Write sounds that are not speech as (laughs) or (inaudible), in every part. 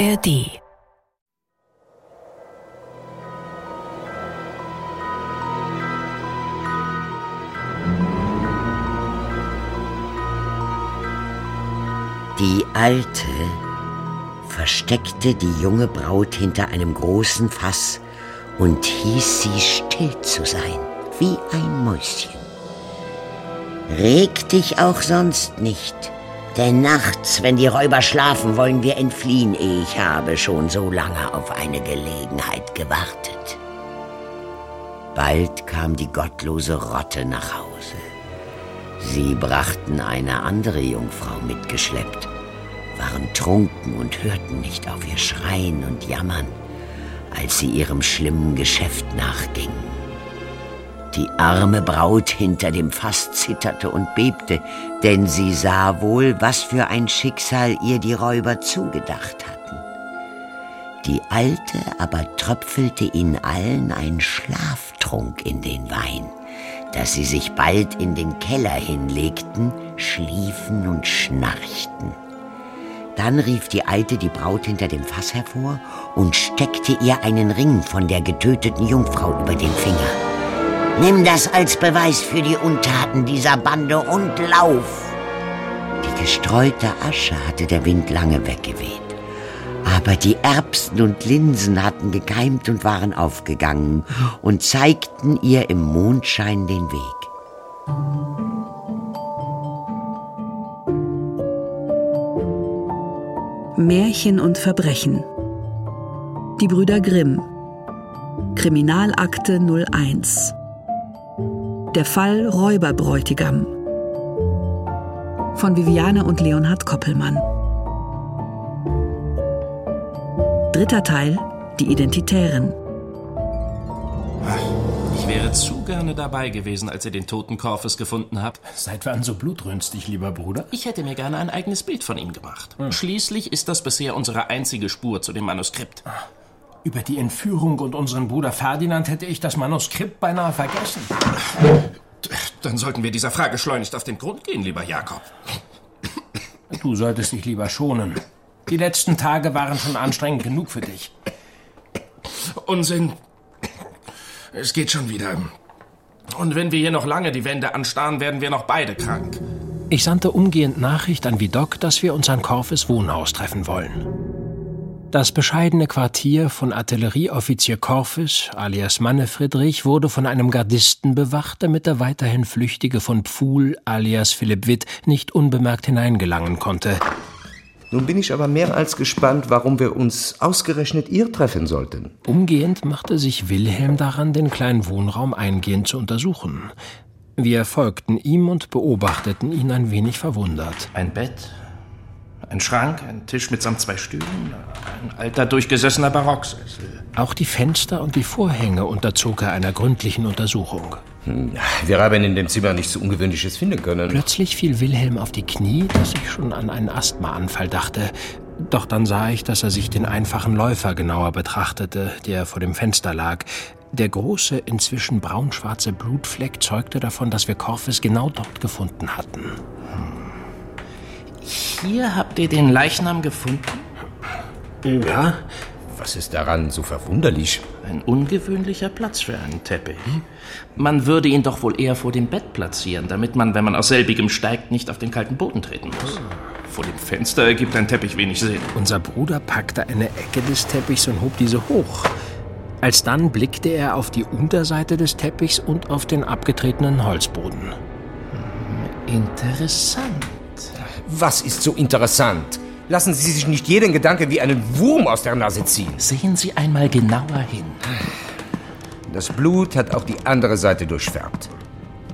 ARD Die Alte versteckte die junge Braut hinter einem großen Fass und hieß sie still zu sein, wie ein Mäuschen. Reg dich auch sonst nicht, denn nachts, wenn die Räuber schlafen, wollen wir entfliehen. Ich habe schon so lange auf eine Gelegenheit gewartet. Bald kam die gottlose Rotte nach Hause. Sie brachten eine andere Jungfrau mitgeschleppt, waren trunken und hörten nicht auf ihr Schreien und Jammern, als sie ihrem schlimmen Geschäft nachgingen. Die arme Braut hinter dem Fass zitterte und bebte, denn sie sah wohl, was für ein Schicksal ihr die Räuber zugedacht hatten. Die Alte aber tröpfelte ihnen allen einen Schlaftrunk in den Wein, dass sie sich bald in den Keller hinlegten, schliefen und schnarchten. Dann rief die Alte die Braut hinter dem Fass hervor und steckte ihr einen Ring von der getöteten Jungfrau über den Finger. Nimm das als Beweis für die Untaten dieser Bande und lauf. Die gestreute Asche hatte der Wind lange weggeweht. Aber die Erbsen und Linsen hatten gekeimt und waren aufgegangen und zeigten ihr im Mondschein den Weg. Märchen und Verbrechen. Die Brüder Grimm. Kriminalakte 01. Der Fall Räuberbräutigam von Viviane und Leonhard Koppelmann. Dritter Teil Die Identitären. Ich wäre zu gerne dabei gewesen, als ihr den toten Korfes gefunden habt. Seit wann so blutrünstig, lieber Bruder? Ich hätte mir gerne ein eigenes Bild von ihm gemacht. Hm. Schließlich ist das bisher unsere einzige Spur zu dem Manuskript. Ah. Über die Entführung und unseren Bruder Ferdinand hätte ich das Manuskript beinahe vergessen. Dann sollten wir dieser Frage schleunigst auf den Grund gehen, lieber Jakob. Du solltest dich lieber schonen. Die letzten Tage waren schon anstrengend genug für dich. Unsinn. Es geht schon wieder. Und wenn wir hier noch lange die Wände anstarren, werden wir noch beide krank. Ich sandte umgehend Nachricht an Vidocq, dass wir uns an Korfes Wohnhaus treffen wollen. Das bescheidene Quartier von Artillerieoffizier Korfes alias Manne Friedrich wurde von einem Gardisten bewacht, damit der weiterhin Flüchtige von Pfuhl alias Philipp Witt nicht unbemerkt hineingelangen konnte. Nun bin ich aber mehr als gespannt, warum wir uns ausgerechnet ihr treffen sollten. Umgehend machte sich Wilhelm daran, den kleinen Wohnraum eingehend zu untersuchen. Wir folgten ihm und beobachteten ihn ein wenig verwundert. Ein Bett, ein Schrank, ein Tisch mitsamt zwei Stühlen, ein alter, durchgesessener Barocksessel. Auch die Fenster und die Vorhänge unterzog er einer gründlichen Untersuchung. Hm, wir haben in dem Zimmer nichts so Ungewöhnliches finden können. Plötzlich fiel Wilhelm auf die Knie, dass ich schon an einen Asthmaanfall dachte. Doch dann sah ich, dass er sich den einfachen Läufer genauer betrachtete, der vor dem Fenster lag. Der große, inzwischen braunschwarze Blutfleck zeugte davon, dass wir Korfes genau dort gefunden hatten. Hm. Hier habt ihr den Leichnam gefunden? Ja. Was ist daran so verwunderlich? Ein ungewöhnlicher Platz für einen Teppich. Man würde ihn doch wohl eher vor dem Bett platzieren, damit man, wenn man aus selbigem steigt, nicht auf den kalten Boden treten muss. Vor dem Fenster ergibt ein Teppich wenig Sinn. Unser Bruder packte eine Ecke des Teppichs und hob diese hoch. Alsdann blickte er auf die Unterseite des Teppichs und auf den abgetretenen Holzboden. Interessant. Was ist so interessant? Lassen Sie sich nicht jeden Gedanke wie einen Wurm aus der Nase ziehen. Sehen Sie einmal genauer hin. Das Blut hat auch die andere Seite durchfärbt.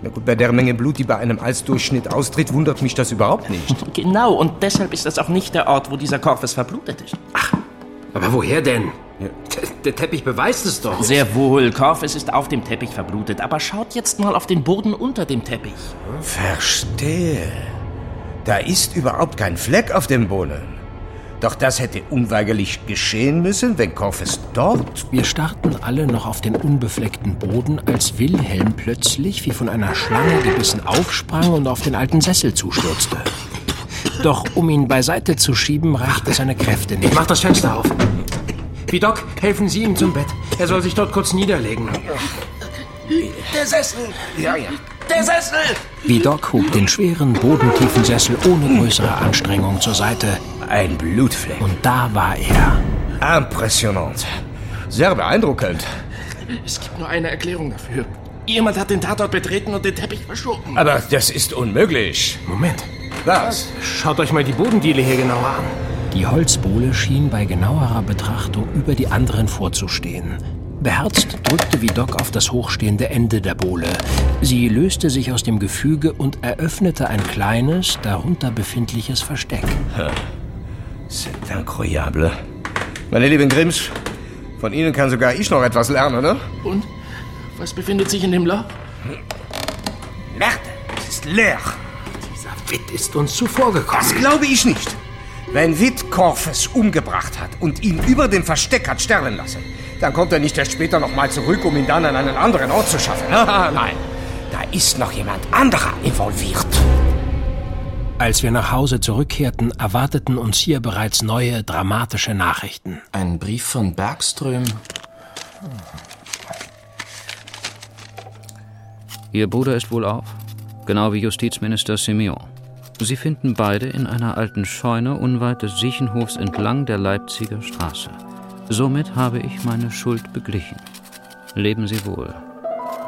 Na gut, bei der Menge Blut, die bei einem Alsdurchschnitt austritt, wundert mich das überhaupt nicht. (laughs) Genau, und deshalb ist das auch nicht der Ort, wo dieser Korpus verblutet ist. Ach, aber woher denn? Ja. Der Teppich beweist es doch. Sehr wohl, Korfes ist auf dem Teppich verblutet. Aber schaut jetzt mal auf den Boden unter dem Teppich. Verstehe. Da ist überhaupt kein Fleck auf dem Boden. Doch das hätte unweigerlich geschehen müssen, wenn Korfes dort... Wir starrten alle noch auf den unbefleckten Boden, als Wilhelm plötzlich wie von einer Schlange gebissen aufsprang und auf den alten Sessel zustürzte. Doch um ihn beiseite zu schieben, reichte seine Kräfte nicht. Mach das Fenster auf. Wie Doc, helfen Sie ihm zum Bett. Er soll sich dort kurz niederlegen. Der Sessel! Ja, ja. Der Sessel! Wie Doc hob den schweren, bodentiefen Sessel ohne größere Anstrengung zur Seite. Ein Blutfleck. Und da war er. Impressionant. Sehr beeindruckend. Es gibt nur eine Erklärung dafür. Jemand hat den Tatort betreten und den Teppich verschoben. Aber das ist unmöglich. Moment. Was? Schaut euch mal die Bodendiele hier genauer an. Die Holzbohle schien bei genauerer Betrachtung über die anderen vorzustehen. Beherzt drückte Vidocq auf das hochstehende Ende der Bohle. Sie löste sich aus dem Gefüge und eröffnete ein kleines, darunter befindliches Versteck. C'est incroyable. Meine lieben Grimms, von Ihnen kann sogar ich noch etwas lernen, ne? Und? Was befindet sich in dem Loch? Merde, es ist leer. Dieser Witt ist uns zuvorgekommen. Das glaube ich nicht. Wenn Witt Korfes umgebracht hat und ihn über dem Versteck hat sterben lassen, dann kommt er nicht erst später nochmal zurück, um ihn dann an einen anderen Ort zu schaffen. (laughs) Nein, da ist noch jemand anderer involviert. Als wir nach Hause zurückkehrten, erwarteten uns hier bereits neue dramatische Nachrichten. Ein Brief von Bergström. Ihr Bruder ist wohl auf, genau wie Justizminister Simeon. Sie finden beide in einer alten Scheune unweit des Siechenhofs entlang der Leipziger Straße. Somit habe ich meine Schuld beglichen. Leben Sie wohl.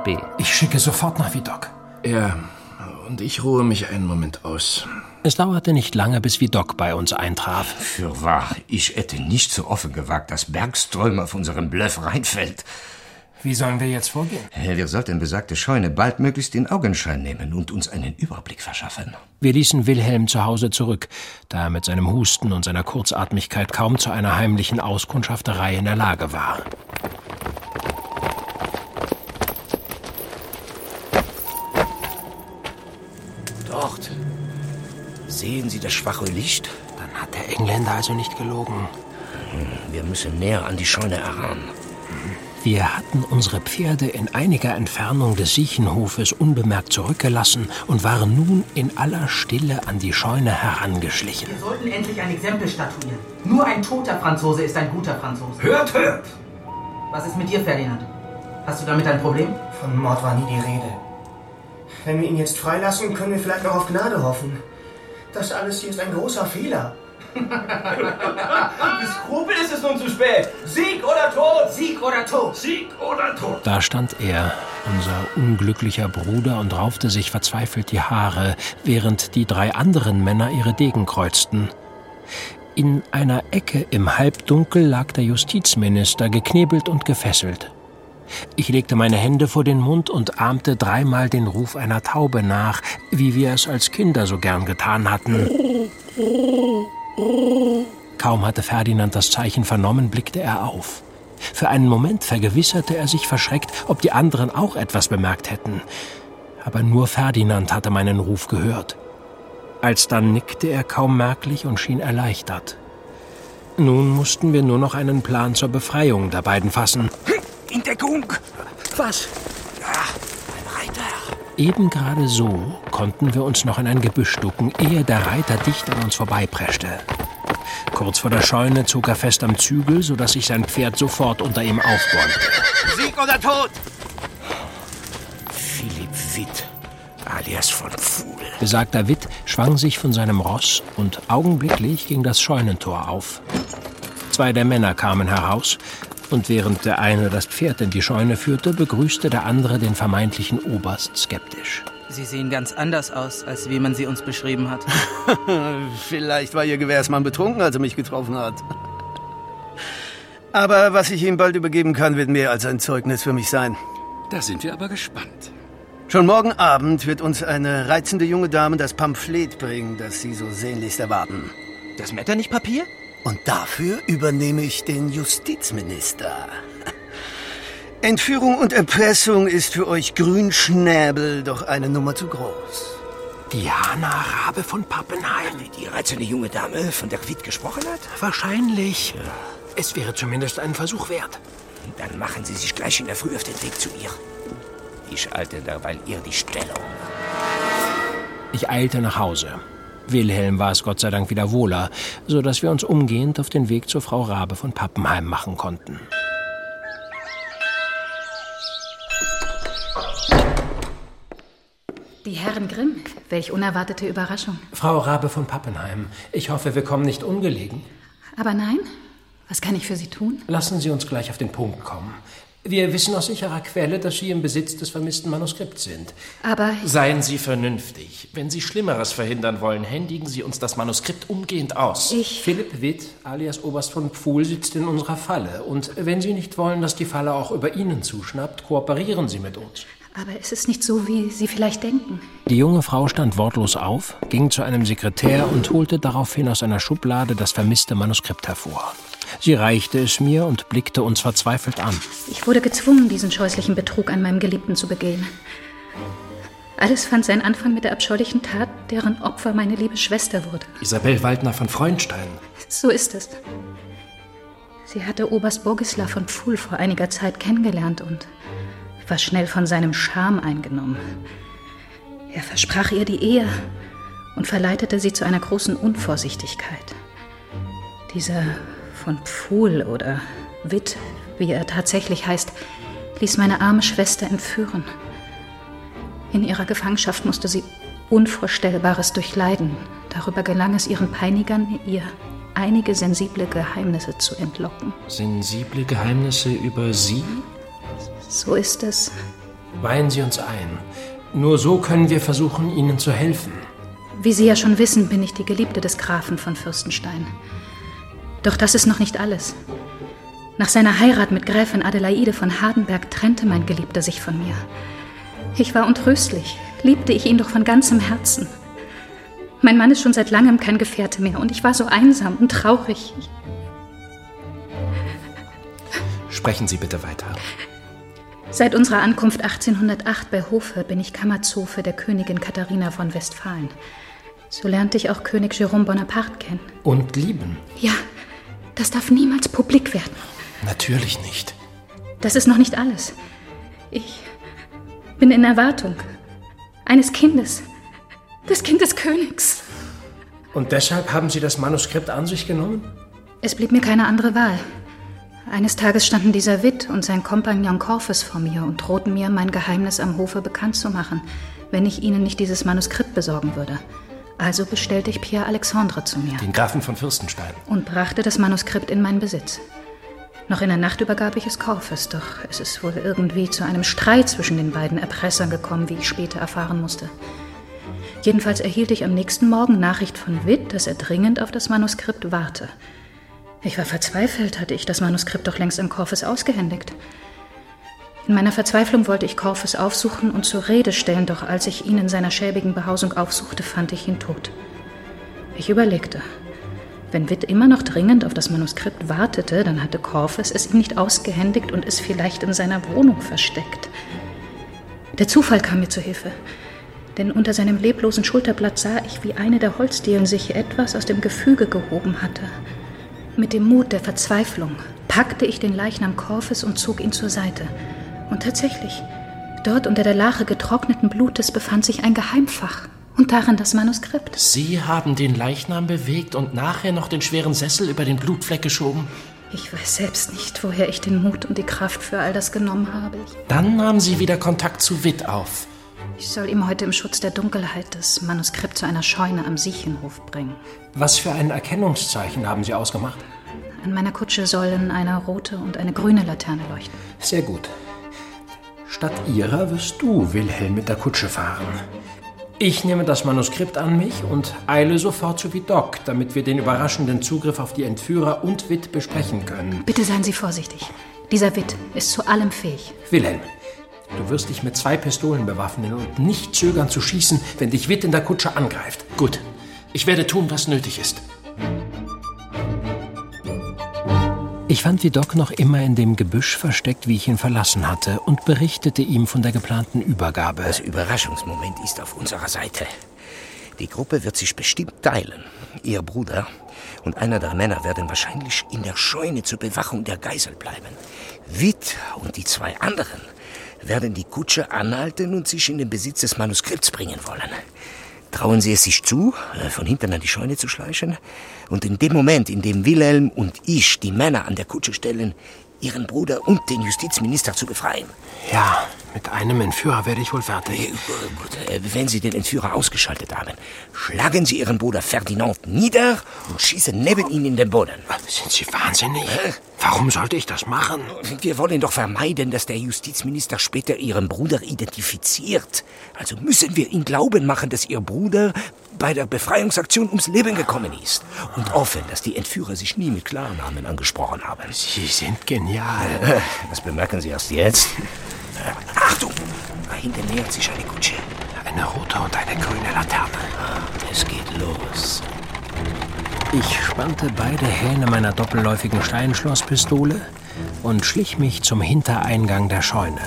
B. Ich schicke sofort nach Vidocq. Ja, und ich ruhe mich einen Moment aus. Es dauerte nicht lange, bis Vidocq bei uns eintraf. Für wahr, ich hätte nicht so offen gewagt, dass Bergström auf unseren Bluff reinfällt. Wie sollen wir jetzt vorgehen? Wir sollten besagte Scheune baldmöglichst in Augenschein nehmen und uns einen Überblick verschaffen. Wir ließen Wilhelm zu Hause zurück, da er mit seinem Husten und seiner Kurzatmigkeit kaum zu einer heimlichen Auskundschafterei in der Lage war. Dort. Sehen Sie das schwache Licht? Dann hat der Engländer also nicht gelogen. Wir müssen näher an die Scheune heran. Wir hatten unsere Pferde in einiger Entfernung des Siechenhofes unbemerkt zurückgelassen und waren nun in aller Stille an die Scheune herangeschlichen. Wir sollten endlich ein Exempel statuieren. Nur ein toter Franzose ist ein guter Franzose. Hört, hört! Was ist mit dir, Ferdinand? Hast du damit ein Problem? Von Mord war nie die Rede. Wenn wir ihn jetzt freilassen, können wir vielleicht noch auf Gnade hoffen. Das alles hier ist ein großer Fehler. (laughs) Bis Skrupel ist es nun zu spät. Sieg oder Tod! Sieg oder Tod! Sieg oder Tod! Da stand er, unser unglücklicher Bruder, und raufte sich verzweifelt die Haare, während die drei anderen Männer ihre Degen kreuzten. In einer Ecke im Halbdunkel lag der Justizminister, geknebelt und gefesselt. Ich legte meine Hände vor den Mund und ahmte dreimal den Ruf einer Taube nach, wie wir es als Kinder so gern getan hatten. Kaum hatte Ferdinand das Zeichen vernommen, blickte er auf. Für einen Moment vergewisserte er sich verschreckt, ob die anderen auch etwas bemerkt hätten. Aber nur Ferdinand hatte meinen Ruf gehört. Alsdann nickte er kaum merklich und schien erleichtert. Nun mussten wir nur noch einen Plan zur Befreiung der beiden fassen. In Deckung! Was? Reiter! Eben gerade so konnten wir uns noch in ein Gebüsch ducken, ehe der Reiter dicht an uns vorbeipreschte. Kurz vor der Scheune zog er fest am Zügel, sodass sich sein Pferd sofort unter ihm aufbäumte. Sieg oder Tod! Philipp Witt, alias von Pfuhl. Besagter Witt schwang sich von seinem Ross und augenblicklich ging das Scheunentor auf. Zwei der Männer kamen heraus und während der eine das Pferd in die Scheune führte, begrüßte der andere den vermeintlichen Oberst skeptisch. Sie sehen ganz anders aus, als wie man sie uns beschrieben hat. (laughs) Vielleicht war Ihr Gewährsmann betrunken, als er mich getroffen hat. Aber was ich ihm bald übergeben kann, wird mehr als ein Zeugnis für mich sein. Da sind wir aber gespannt. Schon morgen Abend wird uns eine reizende junge Dame das Pamphlet bringen, das Sie so sehnlichst erwarten. Das Metternich-Papier? Und dafür übernehme ich den Justizminister. (laughs) Entführung und Erpressung ist für euch Grünschnäbel doch eine Nummer zu groß. Die Hanna Rabe von Pappenheim. Die reizende junge Dame, von der Witt gesprochen hat? Wahrscheinlich. Es wäre zumindest ein Versuch wert. Dann machen Sie sich gleich in der Früh auf den Weg zu ihr. Ich halte derweil ihr die Stellung. Ich eilte nach Hause. Wilhelm war es Gott sei Dank wieder wohler, so dass wir uns umgehend auf den Weg zur Frau Rabe von Pappenheim machen konnten. Die Herren Grimm, welch unerwartete Überraschung. Frau Rabe von Pappenheim, ich hoffe, wir kommen nicht ungelegen. Aber nein, was kann ich für Sie tun? Lassen Sie uns gleich auf den Punkt kommen. Wir wissen aus sicherer Quelle, dass Sie im Besitz des vermissten Manuskripts sind. Aber. Seien Sie vernünftig. Wenn Sie Schlimmeres verhindern wollen, händigen Sie uns das Manuskript umgehend aus. Ich. Philipp Witt, alias Oberst von Pfuhl, sitzt in unserer Falle. Und wenn Sie nicht wollen, dass die Falle auch über Ihnen zuschnappt, kooperieren Sie mit uns. Aber es ist nicht so, wie Sie vielleicht denken. Die junge Frau stand wortlos auf, ging zu einem Sekretär und holte daraufhin aus einer Schublade das vermisste Manuskript hervor. Sie reichte es mir und blickte uns verzweifelt an. Ich wurde gezwungen, diesen scheußlichen Betrug an meinem Geliebten zu begehen. Alles fand seinen Anfang mit der abscheulichen Tat, deren Opfer meine liebe Schwester wurde. Isabel Waldner von Freundstein. So ist es. Sie hatte Oberst Bogislaw von Pfuhl vor einiger Zeit kennengelernt und war schnell von seinem Charme eingenommen. Er versprach ihr die Ehe und verleitete sie zu einer großen Unvorsichtigkeit. Dieser von Pfuhl oder Witt, wie er tatsächlich heißt, ließ meine arme Schwester entführen. In ihrer Gefangenschaft musste sie Unvorstellbares durchleiden. Darüber gelang es ihren Peinigern, ihr einige sensible Geheimnisse zu entlocken. Sensible Geheimnisse über Sie? So ist es. Weihen Sie uns ein. Nur so können wir versuchen, Ihnen zu helfen. Wie Sie ja schon wissen, bin ich die Geliebte des Grafen von Fürstenstein. Doch das ist noch nicht alles. Nach seiner Heirat mit Gräfin Adelaide von Hardenberg trennte mein Geliebter sich von mir. Ich war untröstlich, liebte ich ihn doch von ganzem Herzen. Mein Mann ist schon seit langem kein Gefährte mehr und ich war so einsam und traurig. Sprechen Sie bitte weiter. Seit unserer Ankunft 1808 bei Hofe bin ich Kammerzofe der Königin Katharina von Westfalen. So lernte ich auch König Jérôme Bonaparte kennen. Und lieben? Ja, das darf niemals publik werden. Natürlich nicht. Das ist noch nicht alles. Ich bin in Erwartung eines Kindes. Des Kindes Königs. Und deshalb haben Sie das Manuskript an sich genommen? Es blieb mir keine andere Wahl. Eines Tages standen dieser Witt und sein Kompagnon Corfus vor mir und drohten mir, mein Geheimnis am Hofe bekannt zu machen, wenn ich ihnen nicht dieses Manuskript besorgen würde. Also bestellte ich Pierre Alexandre zu mir. Den Grafen von Fürstenstein. Und brachte das Manuskript in meinen Besitz. Noch in der Nacht übergab ich es Corfus, doch es ist wohl irgendwie zu einem Streit zwischen den beiden Erpressern gekommen, wie ich später erfahren musste. Jedenfalls erhielt ich am nächsten Morgen Nachricht von Witt, dass er dringend auf das Manuskript warte. Ich war verzweifelt, hatte ich das Manuskript doch längst an Corfus ausgehändigt. In meiner Verzweiflung wollte ich Corfus aufsuchen und zur Rede stellen, doch als ich ihn in seiner schäbigen Behausung aufsuchte, fand ich ihn tot. Ich überlegte. Wenn Witt immer noch dringend auf das Manuskript wartete, dann hatte Corfus es ihm nicht ausgehändigt und es vielleicht in seiner Wohnung versteckt. Der Zufall kam mir zu Hilfe, denn unter seinem leblosen Schulterblatt sah ich, wie eine der Holzdielen sich etwas aus dem Gefüge gehoben hatte. Mit dem Mut der Verzweiflung packte ich den Leichnam Corfus und zog ihn zur Seite. Und tatsächlich, dort unter der Lache getrockneten Blutes befand sich ein Geheimfach und darin das Manuskript. Sie haben den Leichnam bewegt und nachher noch den schweren Sessel über den Blutfleck geschoben? Ich weiß selbst nicht, woher ich den Mut und die Kraft für all das genommen habe. Dann nahmen Sie wieder Kontakt zu Witt auf. Ich soll ihm heute im Schutz der Dunkelheit das Manuskript zu einer Scheune am Siechenhof bringen. Was für ein Erkennungszeichen haben Sie ausgemacht? An meiner Kutsche sollen eine rote und eine grüne Laterne leuchten. Sehr gut. Statt ihrer wirst du, Wilhelm, mit der Kutsche fahren. Ich nehme das Manuskript an mich und eile sofort zu Vidocq, damit wir den überraschenden Zugriff auf die Entführer und Witt besprechen können. Bitte seien Sie vorsichtig. Dieser Witt ist zu allem fähig. Wilhelm, du wirst dich mit zwei Pistolen bewaffnen und nicht zögern zu schießen, wenn dich Witt in der Kutsche angreift. Gut. Ich werde tun, was nötig ist. Ich fand Vidocq noch immer in dem Gebüsch versteckt, wie ich ihn verlassen hatte, und berichtete ihm von der geplanten Übergabe. Das Überraschungsmoment ist auf unserer Seite. Die Gruppe wird sich bestimmt teilen. Ihr Bruder und einer der Männer werden wahrscheinlich in der Scheune zur Bewachung der Geisel bleiben. Witt und die zwei anderen werden die Kutsche anhalten und sich in den Besitz des Manuskripts bringen wollen. Trauen Sie es sich zu, äh, von hinten an die Scheune zu schleichen? Und in dem Moment, in dem Wilhelm und ich die Männer an der Kutsche stellen, Ihren Bruder und den Justizminister zu befreien. Ja, mit einem Entführer werde ich wohl fertig. Äh, Wenn Sie den Entführer ausgeschaltet haben, schlagen Sie Ihren Bruder Ferdinand nieder und schießen neben ihn in den Boden. Sind Sie wahnsinnig? Warum sollte ich das machen? Wir wollen doch vermeiden, dass der Justizminister später Ihren Bruder identifiziert. Also müssen wir ihn glauben machen, dass Ihr Bruder bei der Befreiungsaktion ums Leben gekommen ist. Und offen, dass die Entführer sich nie mit Klarnamen angesprochen haben. Sie sind genial. Das bemerken Sie erst jetzt. (laughs) Achtung! Da hinten nähert sich eine Kutsche. Eine rote und eine grüne Laterne. Es geht los. Ich spannte beide Hähne meiner doppelläufigen Steinschlosspistole und schlich mich zum Hintereingang der Scheune.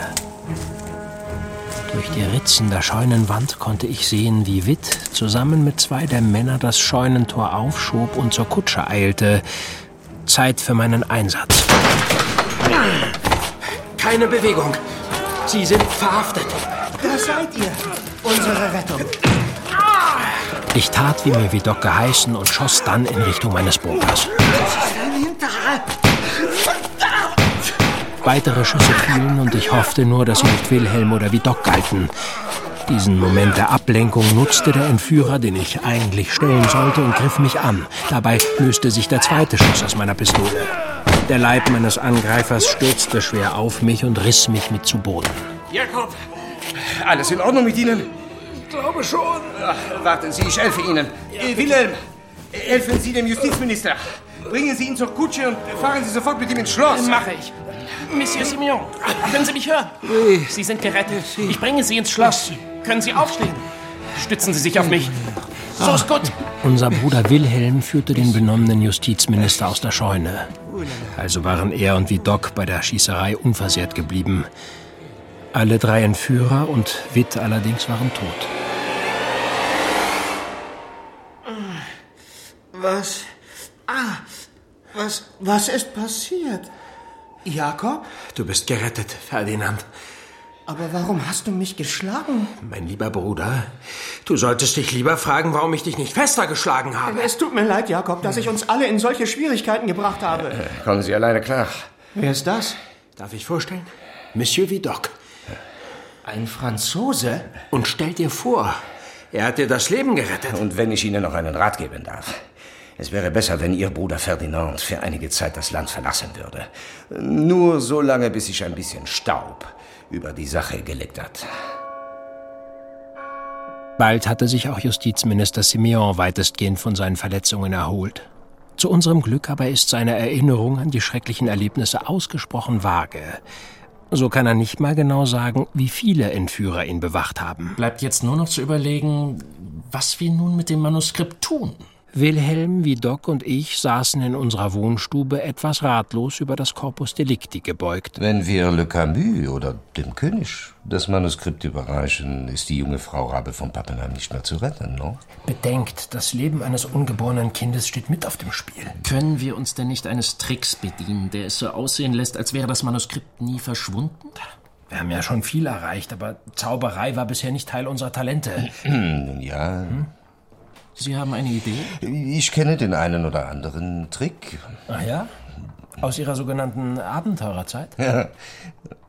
Durch die Ritzen der Scheunenwand konnte ich sehen, wie Witt zusammen mit zwei der Männer das Scheunentor aufschob und zur Kutsche eilte. Zeit für meinen Einsatz. Keine Bewegung. Sie sind verhaftet. Da seid ihr. Unsere Rettung. Ich tat, wie mir Vidocq geheißen und schoss dann in Richtung meines Bunkers. Weitere Schüsse fielen und ich hoffte nur, dass sie nicht Wilhelm oder Vidocq galten. Diesen Moment der Ablenkung nutzte der Entführer, den ich eigentlich stellen sollte, und griff mich an. Dabei löste sich der zweite Schuss aus meiner Pistole. Der Leib meines Angreifers stürzte schwer auf mich und riss mich mit zu Boden. Jakob! Alles in Ordnung mit Ihnen? Ich glaube schon. Ach, warten Sie, ich helfe Ihnen. Äh, Wilhelm, äh, helfen Sie dem Justizminister. Bringen Sie ihn zur Kutsche und fahren Sie sofort mit ihm ins Schloss. Mache ich. Monsieur Simeon, können Sie mich hören? Sie sind gerettet. Ich bringe Sie ins Schloss. Können Sie aufstehen? Stützen Sie sich auf mich. So ist gut. Unser Bruder Wilhelm führte den benommenen Justizminister aus der Scheune. Also waren er und Vidocq bei der Schießerei unversehrt geblieben. Alle drei Entführer und Witt allerdings waren tot. Was? Ah, was, was ist passiert? Jakob? Du bist gerettet, Ferdinand. Aber warum hast du mich geschlagen? Mein lieber Bruder, du solltest dich lieber fragen, warum ich dich nicht fester geschlagen habe. Es tut mir leid, Jakob, dass ich uns alle in solche Schwierigkeiten gebracht habe. Kommen Sie alleine klar. Wer ist das? Darf ich vorstellen? Monsieur Vidocq. Ein Franzose? Und stell dir vor, er hat dir das Leben gerettet. Und wenn ich Ihnen noch einen Rat geben darf. Es wäre besser, wenn Ihr Bruder Ferdinand für einige Zeit das Land verlassen würde. Nur so lange, bis sich ein bisschen Staub über die Sache gelegt hat. Bald hatte sich auch Justizminister Simeon weitestgehend von seinen Verletzungen erholt. Zu unserem Glück aber ist seine Erinnerung an die schrecklichen Erlebnisse ausgesprochen vage. So kann er nicht mal genau sagen, wie viele Entführer ihn bewacht haben. Bleibt jetzt nur noch zu überlegen, was wir nun mit dem Manuskript tun. Wilhelm, Vidocq und ich saßen in unserer Wohnstube etwas ratlos über das Corpus Delicti gebeugt. Wenn wir Le Camus oder dem König das Manuskript überreichen, ist die junge Frau Rabe von Pappenheim nicht mehr zu retten, no? Bedenkt, das Leben eines ungeborenen Kindes steht mit auf dem Spiel. Können wir uns denn nicht eines Tricks bedienen, der es so aussehen lässt, als wäre das Manuskript nie verschwunden? Wir haben ja schon viel erreicht, aber Zauberei war bisher nicht Teil unserer Talente. (clears throat) Nun ja. Sie haben eine Idee? Ich kenne den einen oder anderen Trick. Ach ja? Aus Ihrer sogenannten Abenteurerzeit? Ja.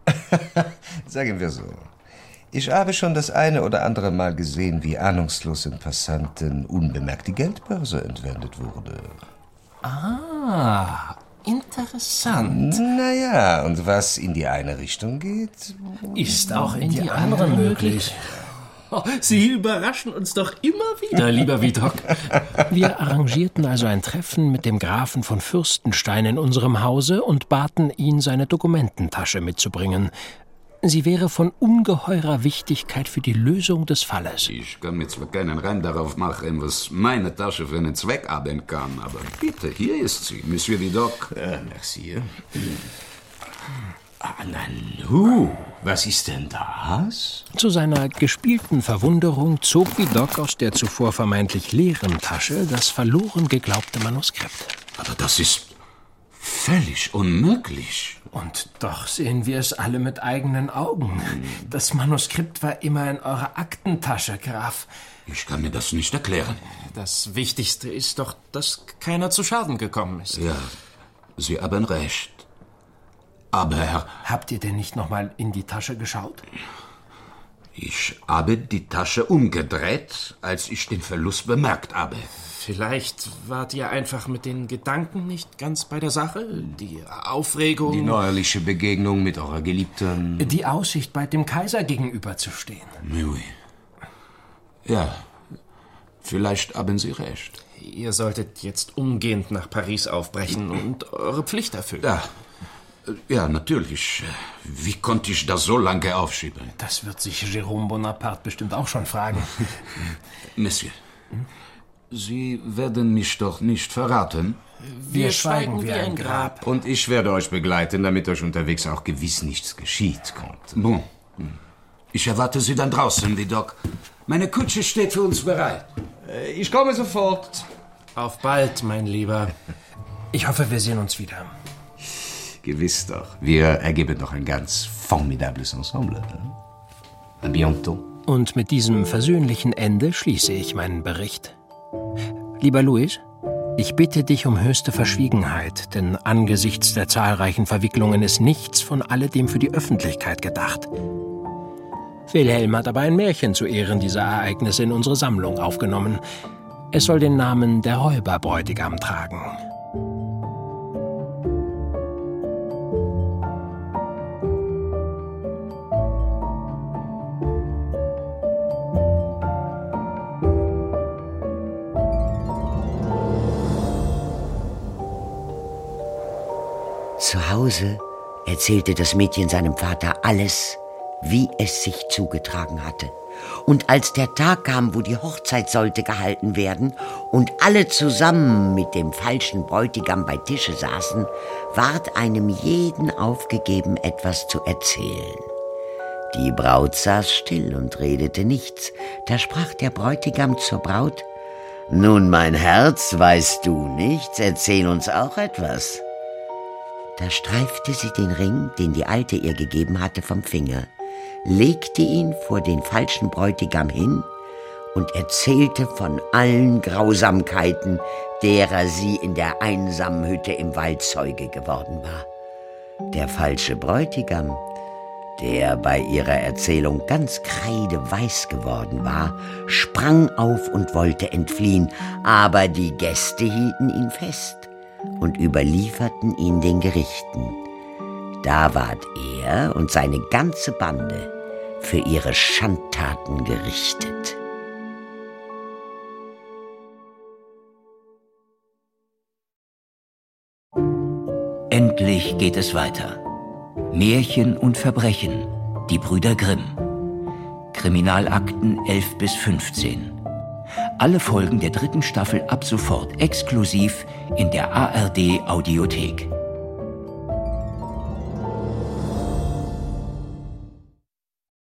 (laughs) Sagen wir so. Ich habe schon das eine oder andere Mal gesehen, wie ahnungslosen Passanten unbemerkt die Geldbörse entwendet wurde. Ah, interessant. Naja, und was in die eine Richtung geht, Ist auch in die andere möglich. Oh, (laughs) Sie überraschen uns doch immer wieder, lieber Vidocq. Wir arrangierten also ein Treffen mit dem Grafen von Fürstenstein in unserem Hause und baten ihn, seine Dokumententasche mitzubringen. Sie wäre von ungeheurer Wichtigkeit für die Lösung des Falles. Ich kann mir zwar keinen Reim darauf machen, was meine Tasche für einen Zweck haben kann, aber bitte, hier ist sie, Monsieur Vidocq. Äh, merci. Ah, Nanu, was ist denn das? Zu seiner gespielten Verwunderung zog Vidocq aus der zuvor vermeintlich leeren Tasche das verloren geglaubte Manuskript. Aber das ist völlig unmöglich. Und doch sehen wir es alle mit eigenen Augen. Das Manuskript war immer in eurer Aktentasche, Graf. Ich kann mir das nicht erklären. Das Wichtigste ist doch, dass keiner zu Schaden gekommen ist. Ja, Sie haben recht. Aber Habt ihr denn nicht nochmal in die Tasche geschaut? ich habe die Tasche umgedreht, als ich den Verlust bemerkt habe. Vielleicht wart ihr einfach mit den Gedanken nicht ganz bei der Sache? Die Aufregung. Die neuerliche Begegnung mit eurer Geliebten. Die Aussicht, bald dem Kaiser gegenüberzustehen. Oui. Ja, vielleicht haben Sie recht. Ihr solltet jetzt umgehend nach Paris aufbrechen und eure Pflicht erfüllen. Ja, ja, natürlich. Wie konnte ich das so lange aufschieben? Das wird sich Jérôme Bonaparte bestimmt auch schon fragen. (laughs) Monsieur, Sie werden mich doch nicht verraten? Wir schweigen wie ein Grab. Und ich werde euch begleiten, damit euch unterwegs auch gewiss nichts geschieht. Kommt. Bon. Ich erwarte Sie dann draußen, Vidocq. Meine Kutsche steht für uns bereit. Ich komme sofort. Auf bald, mein Lieber. Ich hoffe, wir sehen uns wieder. Gewiss doch. Wir ergeben noch ein ganz formidables Ensemble. Ne? Bientôt. Und mit diesem versöhnlichen Ende schließe ich meinen Bericht. Lieber Louis, ich bitte dich um höchste Verschwiegenheit, denn angesichts der zahlreichen Verwicklungen ist nichts von alledem für die Öffentlichkeit gedacht. Wilhelm hat aber ein Märchen zu Ehren dieser Ereignisse in unsere Sammlung aufgenommen. Es soll den Namen der Räuberbräutigam tragen. Zu Hause erzählte das Mädchen seinem Vater alles, wie es sich zugetragen hatte. Und als der Tag kam, wo die Hochzeit sollte gehalten werden und alle zusammen mit dem falschen Bräutigam bei Tische saßen, ward einem jeden aufgegeben, etwas zu erzählen. Die Braut saß still und redete nichts. Da sprach der Bräutigam zur Braut, Nun, mein Herz, weißt du nichts, erzähl uns auch etwas. Da streifte sie den Ring, den die Alte ihr gegeben hatte, vom Finger, legte ihn vor den falschen Bräutigam hin und erzählte von allen Grausamkeiten, derer sie in der einsamen Hütte im Wald Zeuge geworden war. Der falsche Bräutigam, der bei ihrer Erzählung ganz kreideweiß geworden war, sprang auf und wollte entfliehen, aber die Gäste hielten ihn fest und überlieferten ihn den Gerichten. Da ward er und seine ganze Bande für ihre Schandtaten gerichtet. Endlich geht es weiter. Märchen und Verbrechen, die Brüder Grimm. Kriminalakten 11 bis 15. Alle Folgen der dritten Staffel ab sofort exklusiv in der ARD Audiothek.